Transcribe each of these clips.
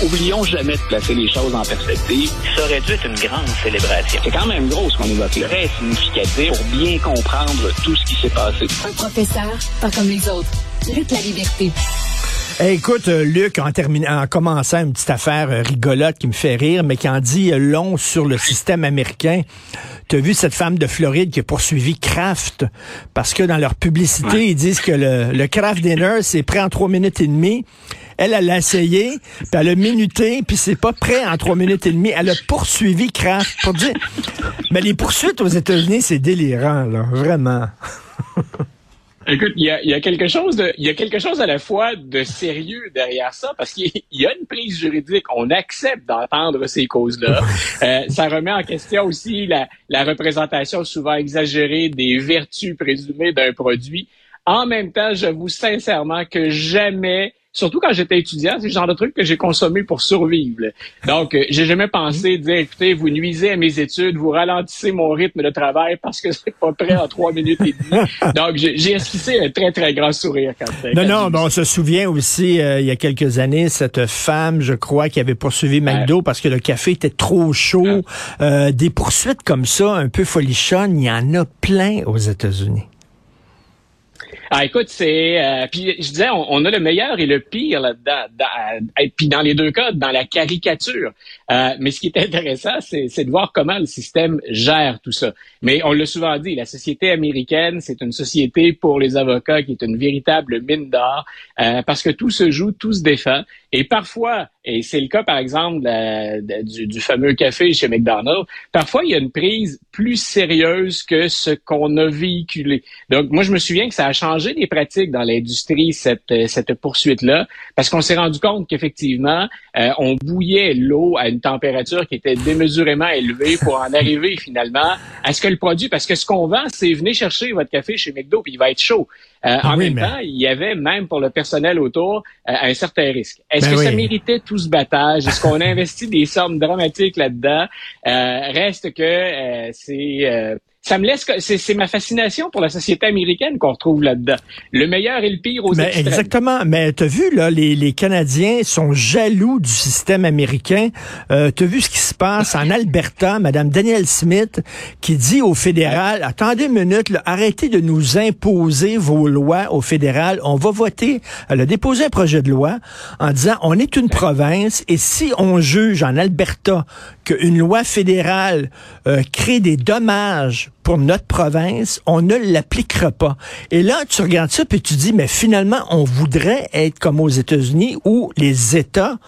Oublions jamais de placer les choses en perspective. Ça aurait dû être une grande célébration. C'est quand même gros ce qu'on évoque là. Très significatif pour bien comprendre tout ce qui s'est passé. Un professeur, pas comme les autres. Lutte la liberté. Hey, écoute, euh, Luc, en, terminant, en commençant une petite affaire euh, rigolote qui me fait rire, mais qui en dit euh, long sur le système américain. Tu as vu cette femme de Floride qui a poursuivi Kraft parce que dans leur publicité, ils disent que le, le Kraft Dinner, c'est prêt en trois minutes et demie. Elle, elle l'a essayé, puis elle a minuté, puis c'est pas prêt en trois minutes et demie. Elle a poursuivi Kraft pour dire... Mais les poursuites aux États-Unis, c'est délirant, là, vraiment. Écoute, il y a, y a, quelque chose de, il y a quelque chose à la fois de sérieux derrière ça, parce qu'il y a une prise juridique. On accepte d'entendre ces causes-là. Euh, ça remet en question aussi la, la représentation souvent exagérée des vertus présumées d'un produit. En même temps, j'avoue sincèrement que jamais surtout quand j'étais étudiant, c'est le genre de truc que j'ai consommé pour survivre. Donc, euh, j'ai jamais pensé dire, écoutez, vous nuisez à mes études, vous ralentissez mon rythme de travail parce que c'est pas prêt en trois minutes et demie. Donc, j'ai esquissé un très, très grand sourire quand, Non, non, ben, on se souvient aussi, euh, il y a quelques années, cette femme, je crois, qui avait poursuivi McDo parce que le café était trop chaud. Euh, des poursuites comme ça, un peu folichonnes, il y en a plein aux États-Unis. Ah, écoute, c'est euh, puis je disais, on, a le meilleur et le pire là-dedans. et puis dans les deux cas, dans la caricature. Euh, mais ce qui est intéressant, c'est de voir comment le système gère tout ça. Mais on l'a souvent dit, la société américaine, c'est une société pour les avocats qui est une véritable mine d'or euh, parce que tout se joue, tout se défend. Et parfois, et c'est le cas par exemple du, du, fameux café chez McDonald's, parfois il y a une prise plus sérieuse que ce qu'on a véhiculé. Donc moi je me souviens que ça a changé les pratiques dans l'industrie cette cette poursuite là parce qu'on s'est rendu compte qu'effectivement euh, on bouillait l'eau à une température qui était démesurément élevée pour en arriver finalement à ce que le produit parce que ce qu'on vend c'est venez chercher votre café chez McDo puis il va être chaud. Euh, en même temps, il y avait même pour le personnel autour euh, un certain risque. Est-ce ben que ça méritait tout ce battage? Est-ce qu'on a investi des sommes dramatiques là-dedans? Euh, reste que c'est ça me laisse c'est ma fascination pour la société américaine qu'on retrouve là-dedans. Le meilleur et le pire aux mais Exactement. Mais t'as vu là, les, les Canadiens sont jaloux du système américain. Euh, t'as vu ce qui se passe en Alberta, Madame Danielle Smith qui dit au fédéral attendez une minute, arrêtez de nous imposer vos lois au fédéral. On va voter. Elle a déposé un projet de loi en disant on est une province et si on juge en Alberta qu'une loi fédérale euh, crée des dommages pour notre province, on ne l'appliquera pas. Et là, tu regardes ça, puis tu dis, mais finalement, on voudrait être comme aux États-Unis où les États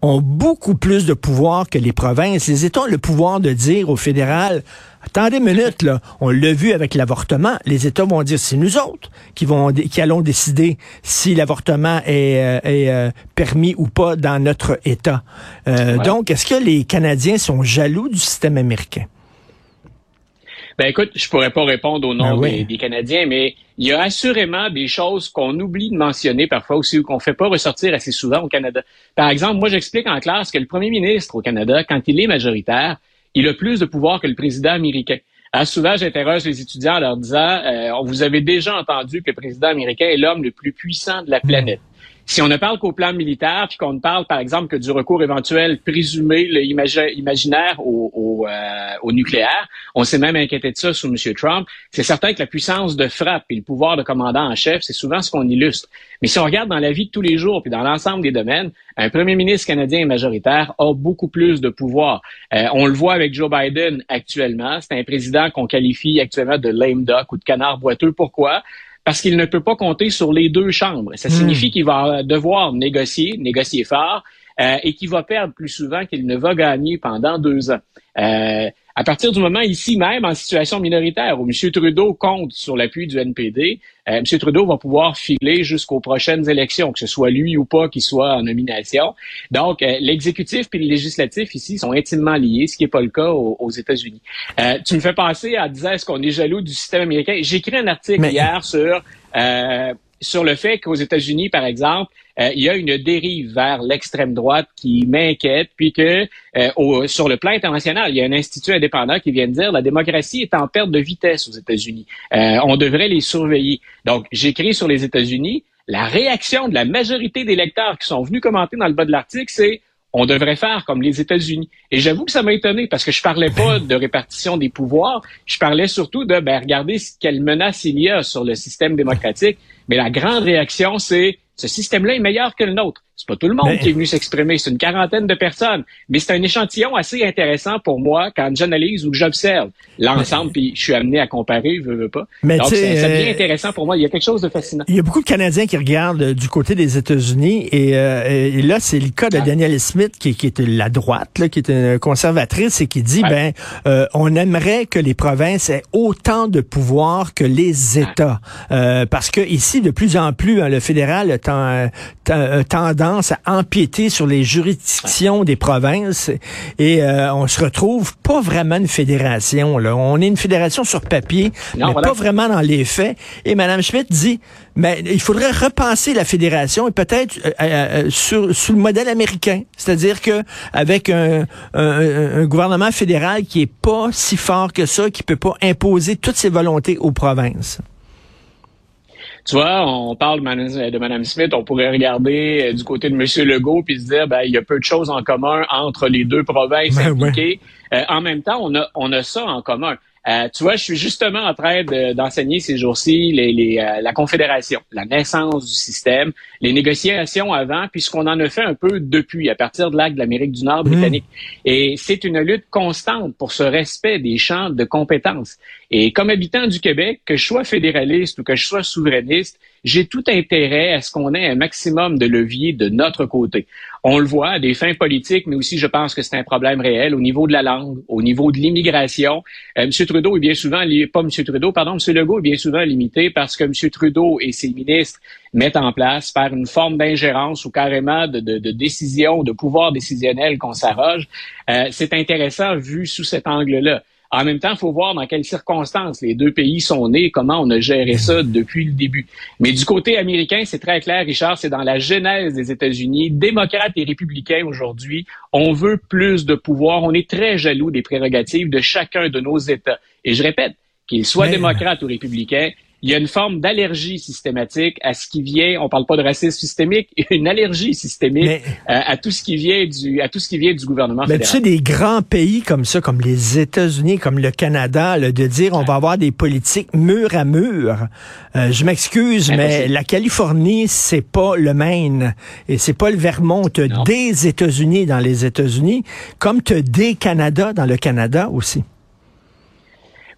ont beaucoup plus de pouvoir que les provinces. Les États ont le pouvoir de dire au fédéral, attendez une minute, là, on l'a vu avec l'avortement, les États vont dire, c'est nous autres qui, vont, qui allons décider si l'avortement est, euh, est euh, permis ou pas dans notre État. Euh, donc, est-ce que les Canadiens sont jaloux du système américain? Ben écoute, je pourrais pas répondre au nom ben des, Canadiens, mais il y a assurément des choses qu'on oublie de mentionner parfois aussi ou qu'on fait pas ressortir assez souvent au Canada. Par exemple, moi j'explique en classe que le premier ministre au Canada, quand il est majoritaire, il a plus de pouvoir que le président américain. Alors, souvent, j'interroge les étudiants en leur disant, euh, vous avez déjà entendu que le président américain est l'homme le plus puissant de la planète. Si on ne parle qu'au plan militaire, puis qu'on ne parle, par exemple, que du recours éventuel présumé, imaginaire au, euh, au, nucléaire, on s'est même inquiété de ça sous M. Trump, c'est certain que la puissance de frappe et le pouvoir de commandant en chef, c'est souvent ce qu'on illustre. Mais si on regarde dans la vie de tous les jours, puis dans l'ensemble des domaines, un premier ministre canadien majoritaire a beaucoup plus de pouvoir. Euh, on le voit avec Joe Biden actuellement. C'est un président qu'on qualifie actuellement de lame duck ou de canard boiteux. Pourquoi? Parce qu'il ne peut pas compter sur les deux chambres. Ça hmm. signifie qu'il va devoir négocier, négocier fort, euh, et qu'il va perdre plus souvent qu'il ne va gagner pendant deux ans. Euh, à partir du moment ici même en situation minoritaire où M. Trudeau compte sur l'appui du NPD, euh, M. Trudeau va pouvoir filer jusqu'aux prochaines élections, que ce soit lui ou pas qui soit en nomination. Donc, euh, l'exécutif et le législatif ici sont intimement liés, ce qui n'est pas le cas aux, États-Unis. Euh, tu me fais penser à dire est-ce qu'on est jaloux du système américain? J'ai écrit un article hier sur sur le fait qu'aux États-Unis, par exemple, euh, il y a une dérive vers l'extrême droite qui m'inquiète, puis que euh, sur le plan international, il y a un institut indépendant qui vient de dire la démocratie est en perte de vitesse aux États-Unis. Euh, on devrait les surveiller. Donc, j'écris sur les États-Unis. La réaction de la majorité des lecteurs qui sont venus commenter dans le bas de l'article, c'est on devrait faire comme les États-Unis. Et j'avoue que ça m'a étonné parce que je parlais pas de répartition des pouvoirs, je parlais surtout de ben, regarder quelle menace il y a sur le système démocratique. Mais la grande réaction, c'est ce système-là est meilleur que le nôtre. C'est pas tout le monde qui est venu s'exprimer, c'est une quarantaine de personnes, mais c'est un échantillon assez intéressant pour moi quand j'analyse ou que j'observe l'ensemble, puis je suis amené à comparer, je veux pas. Mais Donc, c'est bien euh, intéressant pour moi. Il y a quelque chose de fascinant. Il y a beaucoup de Canadiens qui regardent euh, du côté des États-Unis, et, euh, là, c'est le cas de ah. Daniel Smith, qui, qui est la droite, là, qui est une conservatrice, et qui dit, ben, on aimerait que les provinces aient autant de pouvoir que les États, parce que ici, de plus en plus, hein, le fédéral a tendance à empiéter sur les juridictions des provinces et euh, on se retrouve pas vraiment une fédération. Là. On est une fédération sur papier, mais pas vraiment dans les faits. Et Mme Schmidt dit, mais il faudrait repenser la fédération et peut-être euh, euh, sur, sous le modèle américain, c'est-à-dire que avec un, un, gouvernement fédéral qui est pas si fort que ça, qui peut pas imposer toutes ses volontés aux provinces. Tu vois, on parle de Mme Smith, on pourrait regarder euh, du côté de M. Legault puis se dire, ben, il y a peu de choses en commun entre les deux provinces ben impliquées. Euh, en même temps, on a, on a ça en commun. Euh, tu vois, je suis justement en train d'enseigner ces jours-ci les, euh, la Confédération, la naissance du système, les négociations avant, puisqu'on en a fait un peu depuis, à partir de l'acte de l'Amérique du Nord britannique. Mmh. Et c'est une lutte constante pour ce respect des champs de compétences. Et comme habitant du Québec, que je sois fédéraliste ou que je sois souverainiste, j'ai tout intérêt à ce qu'on ait un maximum de leviers de notre côté. On le voit à des fins politiques, mais aussi je pense que c'est un problème réel au niveau de la langue, au niveau de l'immigration. Euh, M. Trudeau est bien souvent, pas M. Trudeau, pardon, M. Legault est bien souvent limité parce que M. Trudeau et ses ministres mettent en place par une forme d'ingérence ou carrément de, de, de, décision, de pouvoir décisionnel qu'on s'arroge. Euh, c'est intéressant vu sous cet angle-là. En même temps, il faut voir dans quelles circonstances les deux pays sont nés, comment on a géré ça depuis le début. Mais du côté américain, c'est très clair, Richard, c'est dans la genèse des États-Unis. Démocrates et républicains aujourd'hui, on veut plus de pouvoir. On est très jaloux des prérogatives de chacun de nos États. Et je répète, qu'ils soient démocrates ou républicains, il y a une forme d'allergie systématique à ce qui vient, on parle pas de racisme systémique, une allergie systémique euh, à, tout ce qui vient du à tout ce qui vient du gouvernement mais tu sais des grands pays comme ça comme les États-Unis, comme le Canada, de dire on va avoir des politiques mur à mur. Euh, je m'excuse mais la Californie c'est pas le Maine et c'est pas le Vermont, des États-Unis dans les États-Unis comme tu des Canada dans le Canada aussi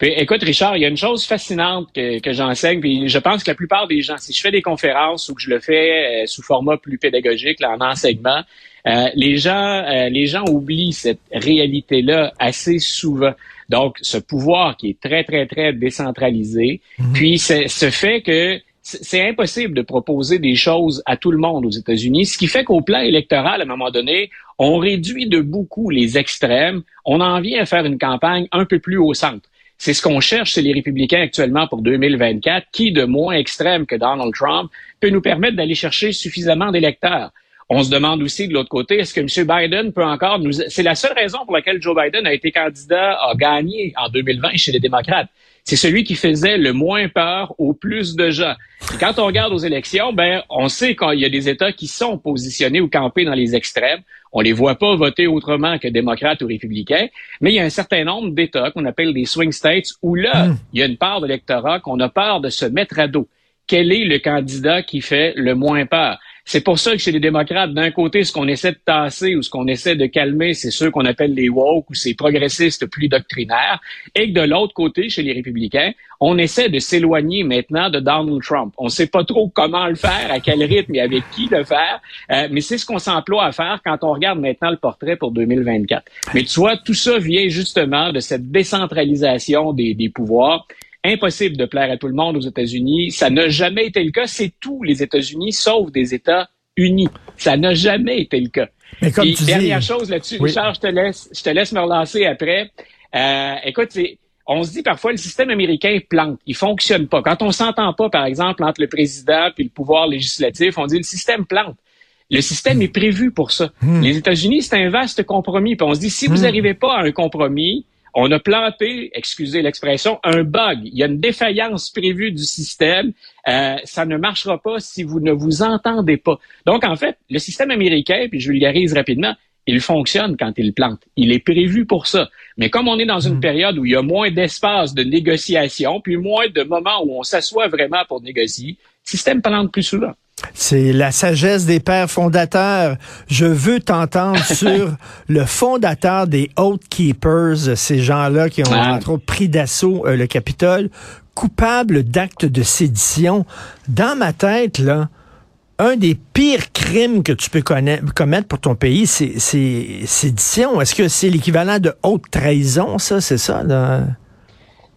écoute, Richard, il y a une chose fascinante que, que j'enseigne, puis je pense que la plupart des gens, si je fais des conférences ou que je le fais euh, sous format plus pédagogique, là, en enseignement, euh, les gens, euh, les gens oublient cette réalité-là assez souvent. Donc, ce pouvoir qui est très, très, très décentralisé, mhm. puis ce fait que c'est impossible de proposer des choses à tout le monde aux États-Unis, ce qui fait qu'au plan électoral, à un moment donné, on réduit de beaucoup les extrêmes, on en vient à faire une campagne un peu plus au centre. C'est ce qu'on cherche chez les républicains actuellement pour 2024. Qui de moins extrême que Donald Trump peut nous permettre d'aller chercher suffisamment d'électeurs? On se demande aussi de l'autre côté, est-ce que M. Biden peut encore nous... C'est la seule raison pour laquelle Joe Biden a été candidat, a gagné en 2020 chez les démocrates. C'est celui qui faisait le moins peur au plus de gens. Et quand on regarde aux élections, ben, on sait qu'il y a des États qui sont positionnés ou campés dans les extrêmes. On les voit pas voter autrement que démocrates ou républicains, mais il y a un certain nombre d'États qu'on appelle des swing states où là, hmm. il y a une part de l'électorat qu'on a peur de se mettre à dos. Quel est le candidat qui fait le moins peur? C'est pour ça que chez les démocrates, d'un côté, ce qu'on essaie de tasser ou ce qu'on essaie de calmer, c'est ceux qu'on appelle les woke ou ces progressistes plus doctrinaires, et que de l'autre côté, chez les républicains, on essaie de s'éloigner maintenant de Donald Trump. On ne sait pas trop comment le faire, à quel rythme et avec qui le faire, euh, mais c'est ce qu'on s'emploie à faire quand on regarde maintenant le portrait pour 2024. Mais tu vois, tout ça vient justement de cette décentralisation des, des pouvoirs impossible de plaire à tout le monde aux États-Unis. Ça n'a jamais été le cas. C'est tous les États-Unis, sauf des États unis. Ça n'a jamais été le cas. Mais comme dernière chose là-dessus, Richard, je te laisse, je te laisse me relancer après. Euh, écoute, on se dit parfois le système américain plante, il fonctionne pas. Quand on s'entend pas, par exemple, entre le président et le pouvoir législatif, on dit le système plante. Le système est prévu pour ça. Hmm. Les États-Unis, c'est un vaste compromis. Puis on se dit, si vous hmm. n'arrivez pas à un compromis, on a planté, excusez l'expression, un bug. Il y a une défaillance prévue du système. Euh, ça ne marchera pas si vous ne vous entendez pas. Donc, en fait, le système américain, puis je vulgarise rapidement, il fonctionne quand il plante. Il est prévu pour ça. Mais comme on est dans une hmm. période où il y a moins d'espace de négociation, puis moins de moments où on s'assoit vraiment pour négocier, le système plante plus souvent. C'est la sagesse des pères fondateurs. Je veux t'entendre sur le fondateur des Oath Keepers, ces gens-là qui ont ah. entre autres pris d'assaut euh, le Capitole, coupable d'actes de sédition. Dans ma tête, là, un des pires crimes que tu peux commettre pour ton pays, c'est sédition. Est-ce que c'est l'équivalent de haute trahison, ça? C'est ça, là?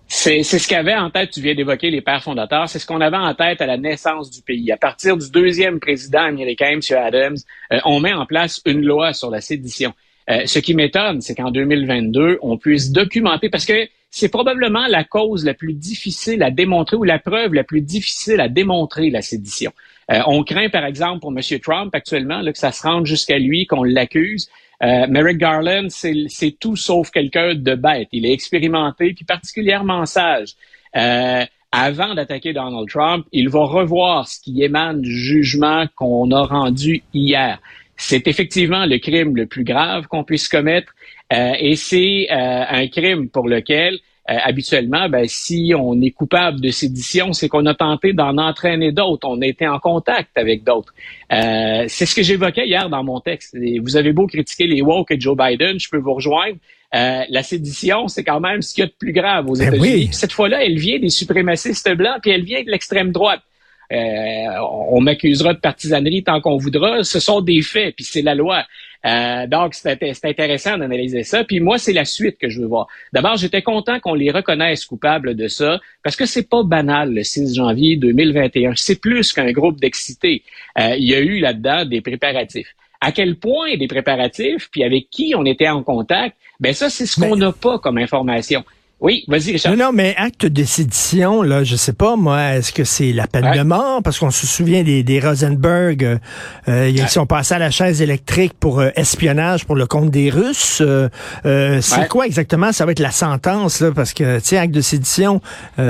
C'est ce qu'avait en tête, tu viens d'évoquer les pères fondateurs, c'est ce qu'on avait en tête à la naissance du pays. À partir du deuxième président américain, M. Adams, euh, on met en place une loi sur la sédition. Euh, ce qui m'étonne, c'est qu'en 2022, on puisse documenter, parce que c'est probablement la cause la plus difficile à démontrer ou la preuve la plus difficile à démontrer, la sédition. Euh, on craint, par exemple, pour M. Trump actuellement, là, que ça se rende jusqu'à lui, qu'on l'accuse. Euh, Merrick Garland, c'est tout sauf quelqu'un de bête. Il est expérimenté, puis particulièrement sage. Euh, avant d'attaquer Donald Trump, il va revoir ce qui émane du jugement qu'on a rendu hier. C'est effectivement le crime le plus grave qu'on puisse commettre euh, et c'est euh, un crime pour lequel habituellement, ben, si on est coupable de sédition, c'est qu'on a tenté d'en entraîner d'autres. On a été en contact avec d'autres. Euh, c'est ce que j'évoquais hier dans mon texte. vous avez beau critiquer les woke et Joe Biden, je peux vous rejoindre. Euh, la sédition, c'est quand même ce qu'il y a de plus grave aux ben États-Unis. Cette fois-là, elle vient des suprémacistes blancs, puis elle vient de l'extrême droite. Euh, on m'accusera de partisanerie tant qu'on voudra. Ce sont des faits, puis c'est la loi. Euh, donc, c'est intéressant d'analyser ça. Puis moi, c'est la suite que je veux voir. D'abord, j'étais content qu'on les reconnaisse coupables de ça, parce que c'est pas banal le 6 janvier 2021. C'est plus qu'un groupe d'excités. Euh, il y a eu là-dedans des préparatifs. À quel point des préparatifs, puis avec qui on était en contact, ben ça, c'est ce qu'on n'a pas comme information. Oui, vas-y, Richard. Non, non, mais acte de sédition, là, je sais pas, moi, est-ce que c'est la peine de mort? Parce qu'on se souvient des, des Rosenberg, euh, euh ils sont passés à la chaise électrique pour euh, espionnage pour le compte des Russes. Euh, c'est quoi exactement? Ça va être la sentence, là, parce que, tu sais, acte de sédition,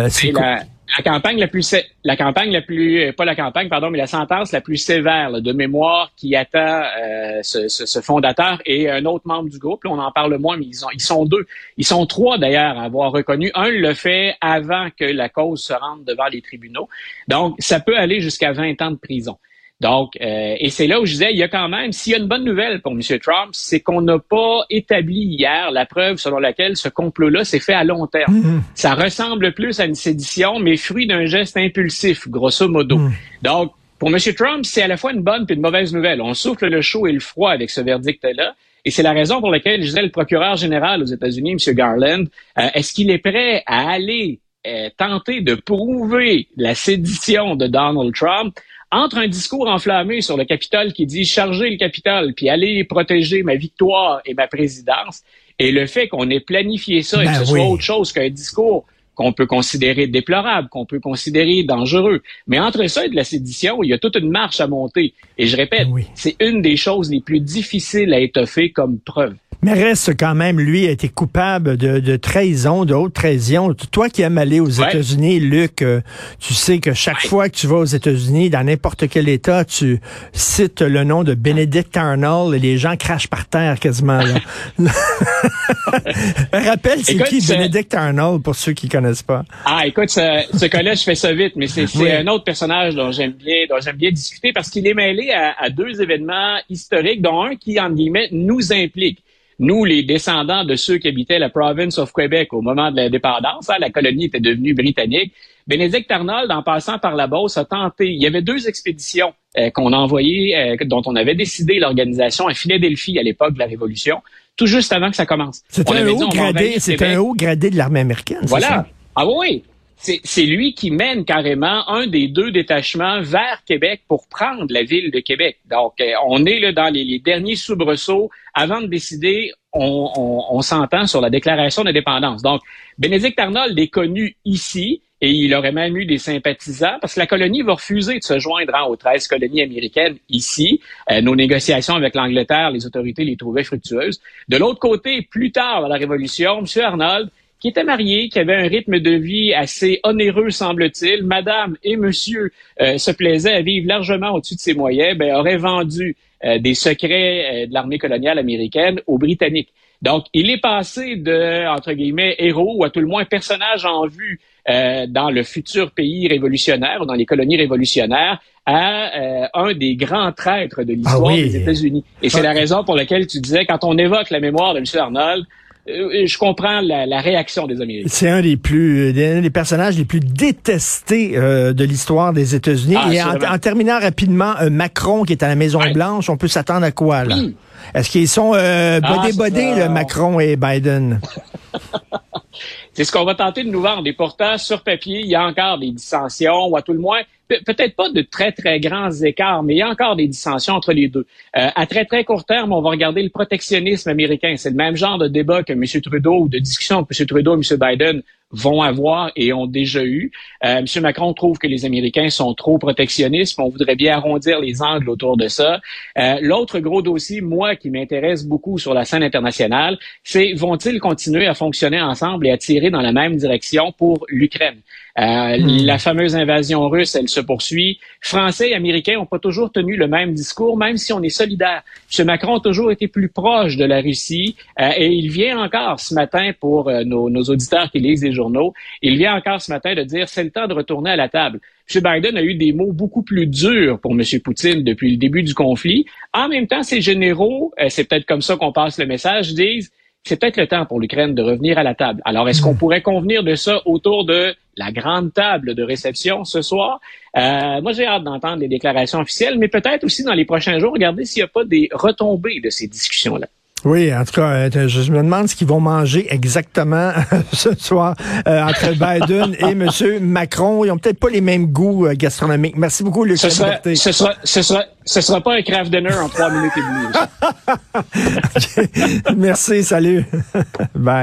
c'est quoi? La campagne la plus la campagne la plus euh, pas la campagne pardon mais la sentence la plus sévère de mémoire qui attend euh, ce, fondateur et un autre membre du groupe. On en parle moins mais ils, ont, ils sont deux. Ils sont trois d'ailleurs à avoir reconnu. Un le fait avant que la cause se rende devant les tribunaux. Donc ça peut aller jusqu'à 20 ans de prison donc, euh, et c'est là où je disais, il y a quand même, s'il y a une bonne nouvelle pour M. Trump, c'est qu'on n'a pas établi hier la preuve selon laquelle ce complot-là s'est fait à long terme. Mm-hmm. Ça ressemble plus à une sédition, mais fruit d'un geste impulsif, grosso modo. Mm. Donc, pour M. Trump, c'est à la fois une bonne et une mauvaise nouvelle. On souffle le chaud et le froid avec ce verdict-là. Et c'est la raison pour laquelle je disais le procureur général aux États-Unis, M. Garland, euh, est-ce qu'il est prêt à aller euh, tenter de prouver la sédition de Donald Trump? Entre un discours enflammé sur le Capitole qui dit charger le Capitole puis aller protéger ma victoire et ma présidence et le fait qu'on ait planifié ça et que ben ce soit autre chose qu'un discours qu'on peut considérer déplorable, qu'on peut considérer dangereux. Mais entre ça et de la sédition, il y a toute une marche à monter. Et je répète, c'est une des choses les plus difficiles à étoffer comme preuve. Mais reste quand même, lui, a été coupable de, trahison, de haute trahison. Toi qui aimes aller aux États-Unis, Luc, euh, tu sais que chaque fois que tu vas aux États-Unis, dans n'importe quel État, tu cites le nom de Benedict Arnold et les gens crachent par terre quasiment. Rappelle, c'est qui Benedict Arnold pour ceux qui connaissent pas? Ah, écoute, ce, ce cas-là, je fais ça vite, mais c'est un autre personnage dont j'aime bien, dont j'aime bien discuter parce qu'il est mêlé à, à deux événements historiques, dont un qui, en guillemets, nous implique nous, les descendants de ceux qui habitaient la province of Quebec au moment de l'indépendance, hein, la colonie était devenue britannique. Bénédicte Arnold, en passant par la Beauce, a tenté. Il y avait deux expéditions euh, qu'on a envoyées, euh, dont on avait décidé l'organisation à Philadelphie à l'époque de la Révolution, tout juste avant que ça commence. C'était un, haut gradé, un haut gradé de l'armée américaine. Voilà. Ah oui, c'est lui qui mène carrément un des deux détachements vers Québec pour prendre la ville de Québec. Donc, euh, on est là dans les, derniers soubresauts. Avant de décider, on, s'entend sur la déclaration d'indépendance. Donc, Bénédicte Arnold est connu ici et il aurait même eu des sympathisants parce que la colonie va refuser de se joindre aux 13 colonies américaines ici. Euh, nos négociations avec l'Angleterre, les autorités les trouvaient fructueuses. De l'autre côté, plus tard dans la Révolution, M. Arnold qui était marié, qui avait un rythme de vie assez onéreux, semble-t-il. Madame et monsieur euh, se plaisaient à vivre largement au-dessus de ses moyens, ben, aurait vendu des secrets de l'armée coloniale américaine aux Britanniques. Donc, il est passé de, entre guillemets, héros ou à tout le moins personnage en vue euh, dans le futur pays révolutionnaire ou dans les colonies révolutionnaires à euh, un des grands traîtres de l'histoire ah des États-Unis. Et c'est la raison pour laquelle tu disais, quand on évoque la mémoire de M. Arnold, euh, je comprends la, réaction des Américains. C'est un des plus, des personnages les plus détestés de l'histoire des États-Unis. Ah, Et en, terminant rapidement, Macron qui est à la Maison Blanche, on peut s'attendre à quoi là? Est-ce qu'ils sont euh, bodés ah, le Macron et Biden? c'est ce qu'on va tenter de nous vendre. Et pourtant, sur papier, il y a encore des dissensions, ou à tout le moins, peut-être pas de très, très grands écarts, mais il y a encore des dissensions entre les deux. Euh, à très, très court terme, on va regarder le protectionnisme américain. C'est le même genre de débat que M. Trudeau ou de discussion que M. Trudeau et M. Biden vont avoir et ont déjà eu. Euh, M. Macron trouve que les Américains sont trop protectionnistes. On voudrait bien arrondir les angles autour de ça. Euh, l'autre gros dossier, moi, qui m'intéresse beaucoup sur la scène internationale, c'est vont-ils continuer à fonctionner ensemble et à tirer dans la même direction pour l'Ukraine? Euh, hmm. La fameuse invasion russe, elle se poursuit. Français et Américains n'ont pas toujours tenu le même discours, même si on est solidaire. M. Macron a toujours été plus proche de la Russie euh, et il vient encore ce matin pour euh, nos, nos, auditeurs qui lisent les journaux, il vient encore ce matin de dire c'est le temps de retourner à la table. M. Biden a eu des mots beaucoup plus durs pour M. Poutine depuis le début du conflit. En même temps, ces généraux, c'est peut-être comme ça qu'on passe le message, disent c'est peut-être le temps pour l'Ukraine de revenir à la table. Alors, est-ce qu'on hmm. pourrait convenir de ça autour de la grande table de réception ce soir? Euh, moi, j'ai hâte d'entendre les déclarations officielles, mais peut-être aussi dans les prochains jours, regarder s'il n'y a pas des retombées de ces discussions-là. Oui, en tout cas, euh, je me demande ce qu'ils vont manger exactement ce soir euh, entre Biden et M. Macron. Ils ont peut-être pas les mêmes goûts euh, gastronomiques. Merci beaucoup, Luc. Ce sera, ce sera, ce sera, ce sera pas un craft dinner en trois minutes et demie. Merci, salut. Bye.